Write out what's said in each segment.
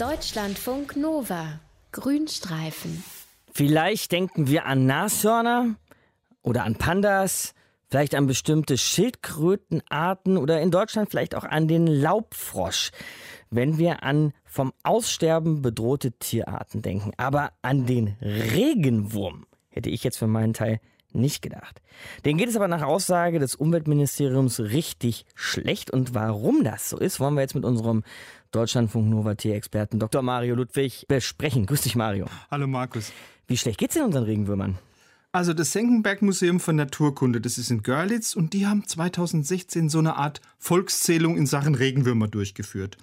Deutschlandfunk Nova. Grünstreifen. Vielleicht denken wir an Nashörner oder an Pandas, vielleicht an bestimmte Schildkrötenarten oder in Deutschland vielleicht auch an den Laubfrosch, wenn wir an vom Aussterben bedrohte Tierarten denken. Aber an den Regenwurm hätte ich jetzt für meinen Teil nicht gedacht. Den geht es aber nach Aussage des Umweltministeriums richtig schlecht. Und warum das so ist, wollen wir jetzt mit unserem Deutschlandfunk Nova Tierexperten Dr. Mario Ludwig besprechen. Grüß dich, Mario. Hallo, Markus. Wie schlecht geht's denn unseren Regenwürmern? Also das Senckenberg Museum für Naturkunde, das ist in Görlitz und die haben 2016 so eine Art Volkszählung in Sachen Regenwürmer durchgeführt.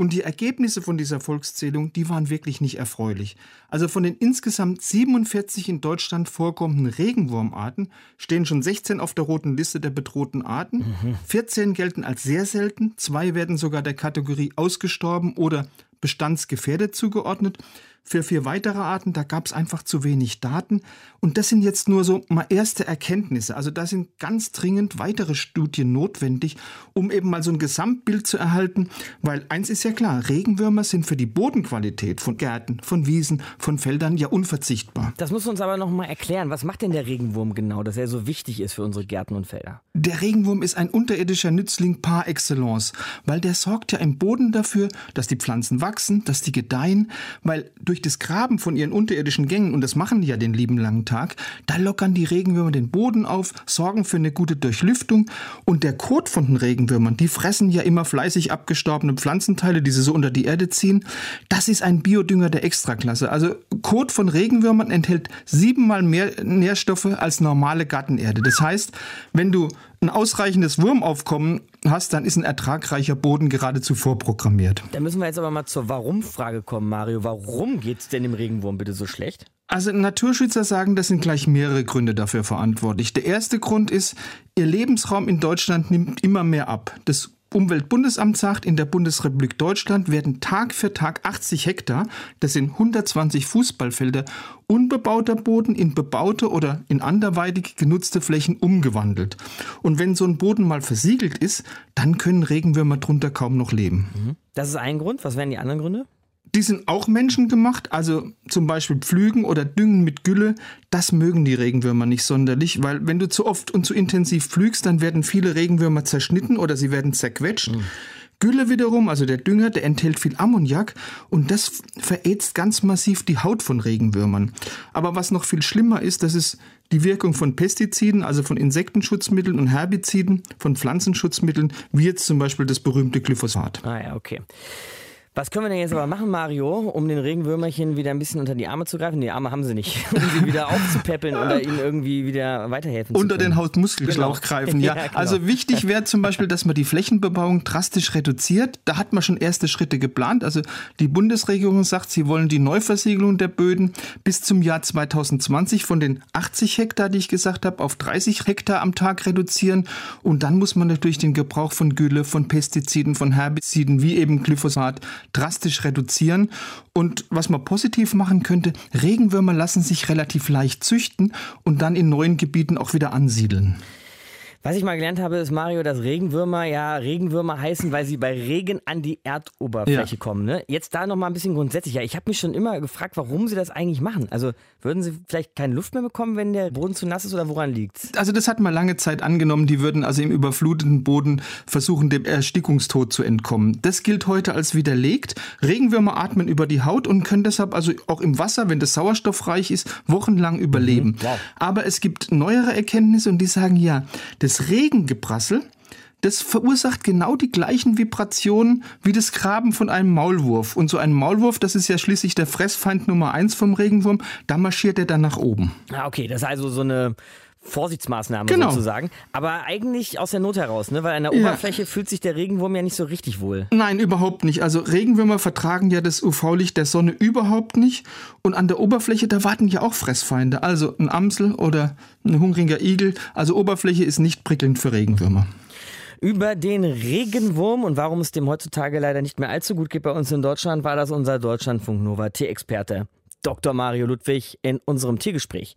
Und die Ergebnisse von dieser Volkszählung, die waren wirklich nicht erfreulich. Also von den insgesamt 47 in Deutschland vorkommenden Regenwurmarten stehen schon 16 auf der roten Liste der bedrohten Arten. Mhm. 14 gelten als sehr selten, zwei werden sogar der Kategorie ausgestorben oder bestandsgefährdet zugeordnet. Für vier weitere Arten, da gab es einfach zu wenig Daten. Und das sind jetzt nur so mal erste Erkenntnisse. Also da sind ganz dringend weitere Studien notwendig, um eben mal so ein Gesamtbild zu erhalten. Weil eins ist ja klar, Regenwürmer sind für die Bodenqualität von Gärten, von Wiesen, von Feldern ja unverzichtbar. Das muss uns aber noch mal erklären. Was macht denn der Regenwurm genau, dass er so wichtig ist für unsere Gärten und Felder? Der Regenwurm ist ein unterirdischer Nützling par excellence, weil der sorgt ja im Boden dafür, dass die Pflanzen wachsen, dass die gedeihen, weil durch das Graben von ihren unterirdischen Gängen, und das machen die ja den lieben langen Tag, da lockern die Regenwürmer den Boden auf, sorgen für eine gute Durchlüftung und der Kot von den Regenwürmern, die fressen ja immer fleißig abgestorbene Pflanzenteile, die sie so unter die Erde ziehen. Das ist ein Biodünger der Extraklasse. Also Kot von Regenwürmern enthält siebenmal mehr Nährstoffe als normale Gartenerde. Das heißt, wenn du ein ausreichendes Wurmaufkommen hast, dann ist ein ertragreicher Boden geradezu vorprogrammiert. Da müssen wir jetzt aber mal zur Warum-Frage kommen, Mario. Warum geht es denn dem Regenwurm bitte so schlecht? Also Naturschützer sagen, das sind gleich mehrere Gründe dafür verantwortlich. Der erste Grund ist, ihr Lebensraum in Deutschland nimmt immer mehr ab. Das Umweltbundesamt sagt, in der Bundesrepublik Deutschland werden Tag für Tag 80 Hektar, das sind 120 Fußballfelder, unbebauter Boden in bebaute oder in anderweitig genutzte Flächen umgewandelt. Und wenn so ein Boden mal versiegelt ist, dann können Regenwürmer drunter kaum noch leben. Mhm. Das ist ein Grund. Was wären die anderen Gründe? Die sind auch menschengemacht, also zum Beispiel Pflügen oder Düngen mit Gülle. Das mögen die Regenwürmer nicht sonderlich, weil wenn du zu oft und zu intensiv pflügst, dann werden viele Regenwürmer zerschnitten oder sie werden zerquetscht. Mhm. Gülle wiederum, also der Dünger, der enthält viel Ammoniak und das verätzt ganz massiv die Haut von Regenwürmern. Aber was noch viel schlimmer ist, das ist die Wirkung von Pestiziden, also von Insektenschutzmitteln und Herbiziden, von Pflanzenschutzmitteln, wie jetzt zum Beispiel das berühmte Glyphosat. Ah ja, okay. Was können wir denn jetzt aber machen, Mario, um den Regenwürmerchen wieder ein bisschen unter die Arme zu greifen? Die Arme haben sie nicht, um sie wieder aufzupäppeln oder ihnen irgendwie wieder weiterhelfen Unter zu können. den Hautmuskelschlauch genau. greifen, ja. ja genau. Also wichtig wäre zum Beispiel, dass man die Flächenbebauung drastisch reduziert. Da hat man schon erste Schritte geplant. Also die Bundesregierung sagt, sie wollen die Neuversiegelung der Böden bis zum Jahr 2020 von den 80 Hektar, die ich gesagt habe, auf 30 Hektar am Tag reduzieren. Und dann muss man natürlich den Gebrauch von Gülle, von Pestiziden, von Herbiziden wie eben Glyphosat drastisch reduzieren. Und was man positiv machen könnte, Regenwürmer lassen sich relativ leicht züchten und dann in neuen Gebieten auch wieder ansiedeln. Was ich mal gelernt habe, ist, Mario, dass Regenwürmer ja Regenwürmer heißen, weil sie bei Regen an die Erdoberfläche ja. kommen. Ne? Jetzt da nochmal ein bisschen grundsätzlicher. Ich habe mich schon immer gefragt, warum sie das eigentlich machen. Also würden sie vielleicht keine Luft mehr bekommen, wenn der Boden zu nass ist oder woran liegt Also das hat man lange Zeit angenommen, die würden also im überfluteten Boden versuchen, dem Erstickungstod zu entkommen. Das gilt heute als widerlegt. Regenwürmer atmen über die Haut und können deshalb also auch im Wasser, wenn das sauerstoffreich ist, wochenlang überleben. Mhm, wow. Aber es gibt neuere Erkenntnisse und die sagen ja, das das Regengeprassel, das verursacht genau die gleichen Vibrationen wie das Graben von einem Maulwurf. Und so ein Maulwurf, das ist ja schließlich der Fressfeind Nummer eins vom Regenwurm, da marschiert er dann nach oben. Ah, okay, das ist also so eine Vorsichtsmaßnahme genau. sozusagen. Aber eigentlich aus der Not heraus, ne? weil an der ja. Oberfläche fühlt sich der Regenwurm ja nicht so richtig wohl. Nein, überhaupt nicht. Also Regenwürmer vertragen ja das UV-Licht der Sonne überhaupt nicht. Und an der Oberfläche, da warten ja auch Fressfeinde. Also ein Amsel oder ein hungriger Igel. Also Oberfläche ist nicht prickelnd für Regenwürmer. Über den Regenwurm und warum es dem heutzutage leider nicht mehr allzu gut geht bei uns in Deutschland, war das unser Deutschlandfunk Nova Tierexperte Dr. Mario Ludwig in unserem Tiergespräch.